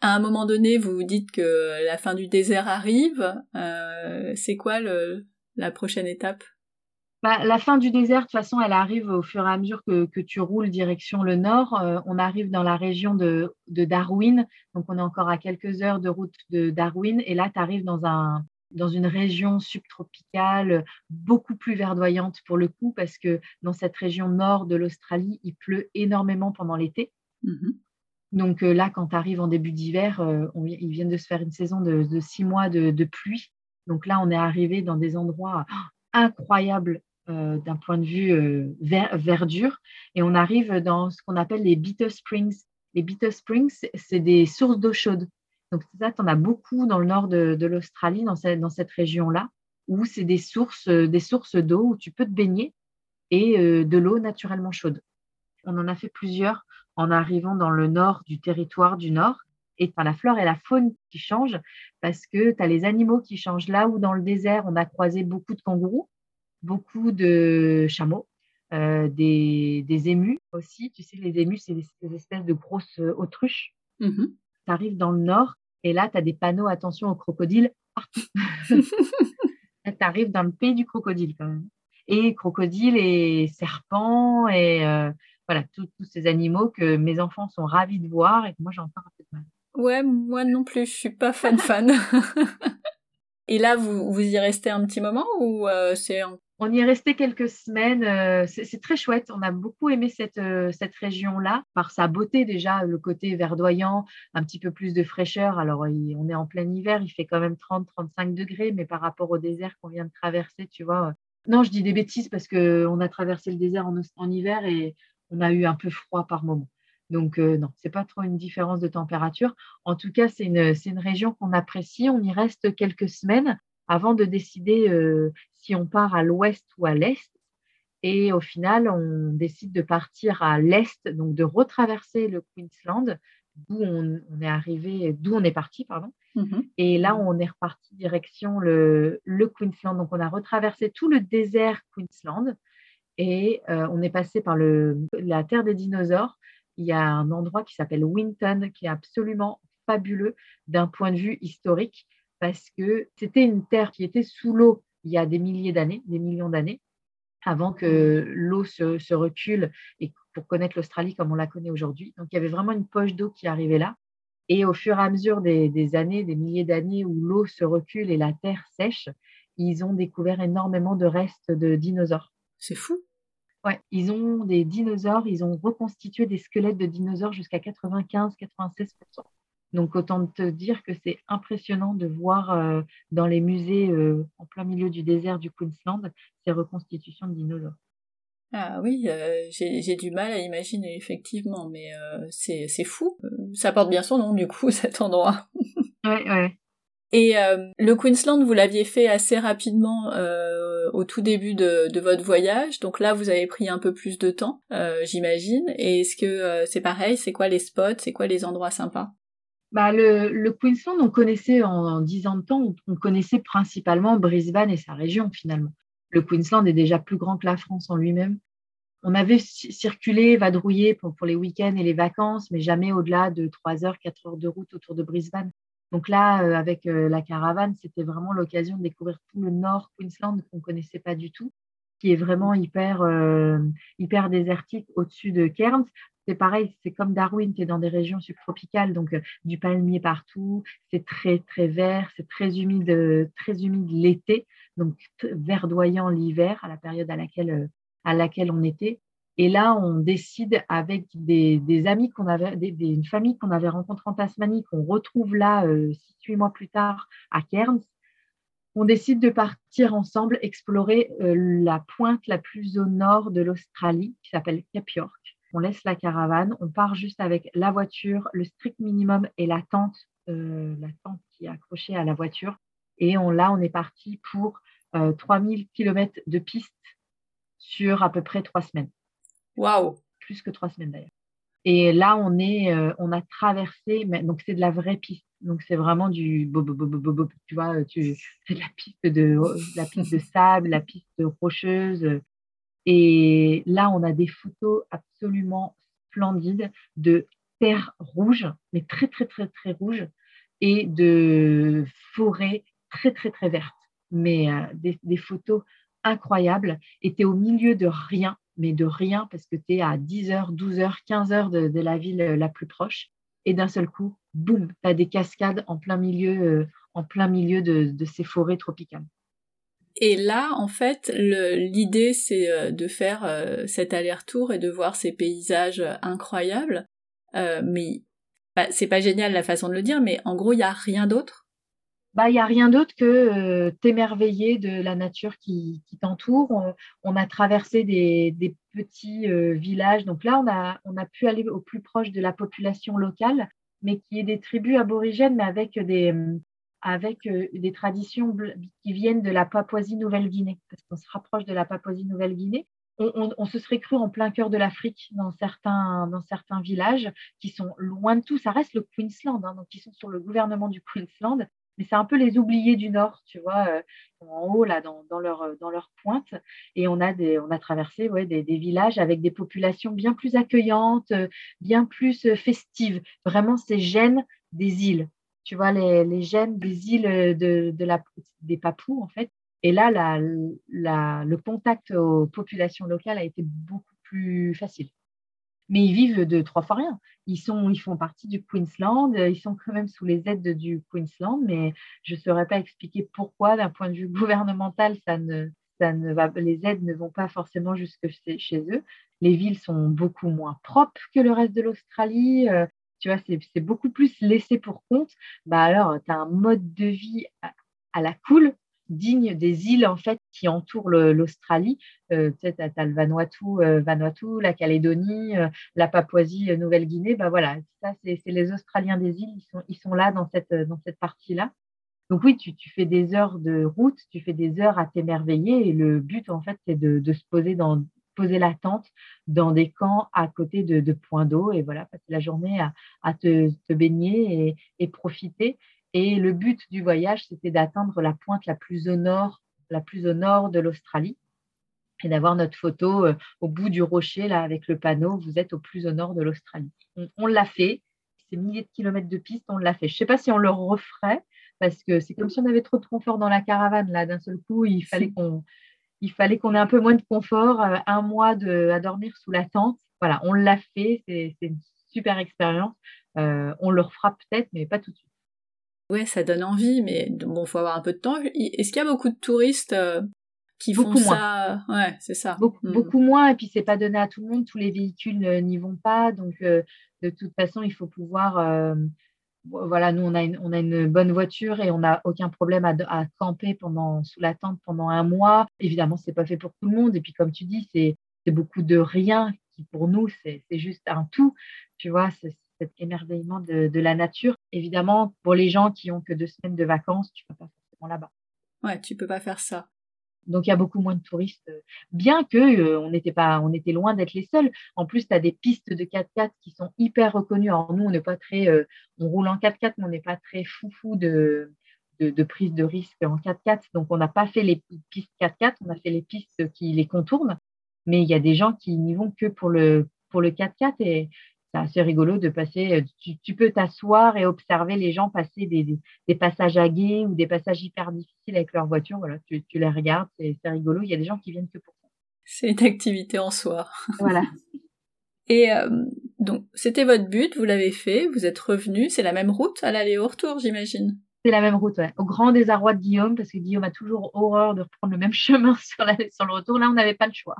À un moment donné, vous vous dites que la fin du désert arrive. Euh, c'est quoi le, la prochaine étape? Bah, la fin du désert, de toute façon, elle arrive au fur et à mesure que, que tu roules direction le nord. Euh, on arrive dans la région de, de, Darwin, donc on est encore à quelques heures de route de Darwin, et là, tu arrives dans, un, dans une région subtropicale beaucoup plus verdoyante pour le coup, parce que dans cette région nord de l'Australie, il pleut énormément pendant l'été. Mmh donc euh, là, quand tu arrives en début d'hiver, euh, ils viennent de se faire une saison de, six mois de, pluie. Donc là, on est arrivé dans des endroits incroyables euh, d'un point de vue verdure. Et on arrive dans ce qu'on appelle les Bitter Springs. Les Bitter Springs, c'est des sources d'eau chaude. Donc, ça, tu en as beaucoup dans le nord de, l'Australie, dans cette, région-là, où c'est des sources, des sources d'eau où tu peux te baigner et de l'eau naturellement chaude. On en a fait plusieurs en arrivant dans le nord du territoire du nord. Et la flore et la faune qui changent parce que tu as les animaux qui changent. Là où dans le désert, on a croisé beaucoup de kangourous, beaucoup de chameaux, euh, des, des, émus aussi. Tu sais, les émus, c'est des, espèces de grosses euh, autruches. Mmh tu arrives dans le nord et là, tu as des panneaux attention aux crocodiles tu arrives dans le pays du crocodile quand même. Et crocodiles et serpents et euh, voilà, tous ces animaux que mes enfants sont ravis de voir et que moi, j'ai encore un peu de mal. Ouais, moi non plus, je suis pas fan fan. et là, vous, vous y restez un petit moment ou c'est on y est resté quelques semaines. Euh, c'est très chouette. On a beaucoup aimé cette, euh, cette région-là par sa beauté déjà, le côté verdoyant, un petit peu plus de fraîcheur. Alors, on est en plein hiver, il fait quand même 30-35 degrés, mais par rapport au désert qu'on vient de traverser, tu vois. Euh, non, je dis des bêtises parce qu'on a traversé le désert en, en, hiver et on a eu un peu froid par moment. Donc, non, c'est pas trop une différence de température. En tout cas, c'est une, une région qu'on apprécie. On y reste quelques semaines avant de décider euh, si on part à l'ouest ou à l'est. Et au final, on décide de partir à l'est, donc de retraverser le Queensland, d'où on, est arrivé, d'où on est parti, pardon. Mmh Et là, on est reparti direction le, Queensland. Donc, on a retraversé tout le désert Queensland et euh, on est passé par la terre des dinosaures. Il y a un endroit qui s'appelle Winton qui est absolument fabuleux d'un point de vue historique parce que c'était une terre qui était sous l'eau il y a des milliers d'années, des millions d'années, avant que l'eau se, recule et pour connaître l'Australie comme on la connaît aujourd'hui. Donc il y avait vraiment une poche d'eau qui arrivait là. Et au fur et à mesure des, années, des milliers d'années où l'eau se recule et la terre sèche, ils ont découvert énormément de restes de dinosaures. C'est fou. Ouais, ils ont des dinosaures, ils ont reconstitué des squelettes de dinosaures jusqu'à 95-96%. Donc, autant te dire que c'est impressionnant de voir euh, dans les musées euh, en plein milieu du désert du Queensland ces reconstitutions de dinosaures. Ah oui, euh, j'ai du mal à imaginer, effectivement, mais c'est fou. Ça porte bien son nom, du coup, cet endroit. oui, oui. Et le Queensland, vous l'aviez fait assez rapidement au tout début de, votre voyage, donc là, vous avez pris un peu plus de temps, j'imagine. Et est-ce que c'est pareil? C'est quoi les spots? C'est quoi les endroits sympas? Bah, le, Queensland, on connaissait en dix ans de temps, on connaissait principalement Brisbane et sa région finalement. Le Queensland est déjà plus grand que la France en lui-même. On avait circulé, vadrouillé pour, pour les week-ends et les vacances, mais jamais au-delà de 3 heures, 4 heures de route autour de Brisbane. Donc là, euh, avec euh, la caravane, c'était vraiment l'occasion de découvrir tout le nord Queensland qu'on ne connaissait pas du tout, qui est vraiment hyper, euh, hyper désertique au-dessus de Cairns c'est pareil, c'est comme Darwin, tu es dans des régions subtropicales, donc du palmier partout, c'est très très vert, c'est très humide, très humide l'été, donc verdoyant l'hiver à la période à laquelle on était. Et là, on décide avec des, amis qu'on avait, une famille qu'on avait rencontrée en Tasmanie, qu'on retrouve là six, huit mois plus tard à Cairns. On décide de partir ensemble explorer la pointe la plus au nord de l'Australie, qui s'appelle Cape York on laisse la caravane, on part juste avec la voiture, le strict minimum et la tente, euh, la tente qui est accrochée à la voiture. Et là, on est parti pour 3000 euh, km de piste sur à peu près trois semaines. Waouh Plus que trois semaines d'ailleurs. Et là, on est, euh, on a traversé, donc c'est de la vraie piste. Donc c'est vraiment du, tu vois, c'est de la piste de, la piste de sable, la piste rocheuse. Et là, on a des photos absolument splendides de terre rouge, mais très très très très rouge, et de forêts très très très vertes. Mais euh, des, photos incroyables. Et tu es au milieu de rien, mais de rien parce que tu es à 10 heures, 12 heures, 15 heures de, la ville la plus proche. Et d'un seul coup, boum, tu as des cascades en plein milieu, euh, en plein milieu de ces forêts tropicales. Et là, en fait, l'idée, c'est euh, de faire euh, cet aller-retour et de voir ces paysages incroyables. Euh, mais bah, c'est pas génial la façon de le dire, mais en gros, il n'y a rien d'autre. Bah, il n'y a rien d'autre que t'émerveiller de la nature qui, t'entoure. On, a traversé des, petits villages. Donc là, on a, on a pu aller au plus proche de la population locale, mais qui est des tribus aborigènes, mais avec des, avec euh, des traditions qui viennent de la Papouasie-Nouvelle-Guinée, parce qu'on se rapproche de la Papouasie-Nouvelle-Guinée. On, se serait cru en plein cœur de l'Afrique dans certains, dans certains villages qui sont loin de tout. Ça reste le Queensland, hein, donc ils sont sur le gouvernement du Queensland, mais c'est un peu les oubliés du Nord, tu vois, euh, en haut, là, dans, leur, dans leur pointe. Et on a, des, on a traversé des, villages avec des populations bien plus accueillantes, bien plus festives. Vraiment, ces gènes des îles tu vois, les, les gènes des îles de, de la, des Papous, en fait. Et là, le contact aux populations locales a été beaucoup plus facile. Mais ils vivent de trois fois rien. Ils, sont, ils font partie du Queensland, ils sont quand même sous les aides du Queensland, mais je ne saurais pas expliquer pourquoi, d'un point de vue gouvernemental, ça ne, ça ne va, les aides ne vont pas forcément jusque chez eux. Les villes sont beaucoup moins propres que le reste de l'Australie. Euh, tu vois, c'est beaucoup plus laissé pour compte. Bah alors, tu as un mode de vie à, la cool, digne des îles en fait qui entourent l'Australie. Euh, as, le Vanuatu, euh, Vanuatu, la Calédonie, euh, la Papouasie, Nouvelle-Guinée. Bah voilà, ça c'est les Australiens des îles, ils sont, là dans cette, dans cette partie-là. Donc oui, tu, fais des heures de route, tu fais des heures à t'émerveiller et le but en fait c'est de, se poser dans, poser la tente dans des camps à côté de, points d'eau et voilà, passer la journée à, te, baigner et, profiter. Et le but du voyage, c'était d'atteindre la pointe la plus au nord, la plus au nord de l'Australie et d'avoir notre photo euh, au bout du rocher là avec le panneau vous êtes au plus au nord de l'Australie. On, l'a fait, ces milliers de kilomètres de piste, on l'a fait. Je ne sais pas si on le referait parce que c'est comme si on avait trop de confort dans la caravane là d'un seul coup, il fallait qu'on il fallait qu'on ait un peu moins de confort, euh, un mois à dormir sous la tente. Voilà, on l'a fait, c'est une super expérience. Euh, on le refera peut-être, mais pas tout de suite. Ouais, ça donne envie, mais bon, faut avoir un peu de temps. Est-ce qu'il y a beaucoup de touristes euh, qui font ça? Ouais, c'est ça. Hmm. Beaucoup, moins, et puis c'est pas donné à tout le monde. Tous les véhicules n'y vont pas, donc de toute façon, il faut pouvoir voilà, nous, on a, une, on a une bonne voiture et on n'a aucun problème à, camper pendant, sous la tente pendant un mois. Évidemment, ce n'est pas fait pour tout le monde. Et puis, comme tu dis, c'est beaucoup de rien qui, pour nous, c'est juste un tout. Tu vois, c'est cet émerveillement de, de, la nature. Évidemment, pour les gens qui ont que deux semaines de vacances, tu ne vas pas forcément là-bas. Ouais, tu peux pas faire ça. Donc il y a beaucoup moins de touristes, bien que euh, on était pas, on était loin d'être les seuls. En plus, tu as des pistes de 4x4 qui sont hyper reconnues. Alors nous, on n'est pas très, euh, on roule en 4x4, mais on n'est pas très foufou de, de, prise de risque en 4x4. Donc on n'a pas fait les pistes 4x4, on a fait les pistes qui les contournent. Mais il y a des gens qui n'y vont que pour le pour le 4x4 et c'est assez rigolo de passer. Euh, tu, peux t'asseoir et observer les gens passer des, passages à guet ou des passages hyper difficiles avec leur voiture. Voilà, tu, les regardes, c'est rigolo. Il y a des gens qui viennent que pour ça. C'est une activité en soi. Voilà. Et euh, donc, c'était votre but, vous l'avez fait, vous êtes revenu, c'est la même route à l'aller au retour, j'imagine? C'est la même route, ouais. Au grand désarroi de Guillaume, parce que Guillaume a toujours horreur de reprendre le même chemin sur, sur le retour. Là, on n'avait pas le choix.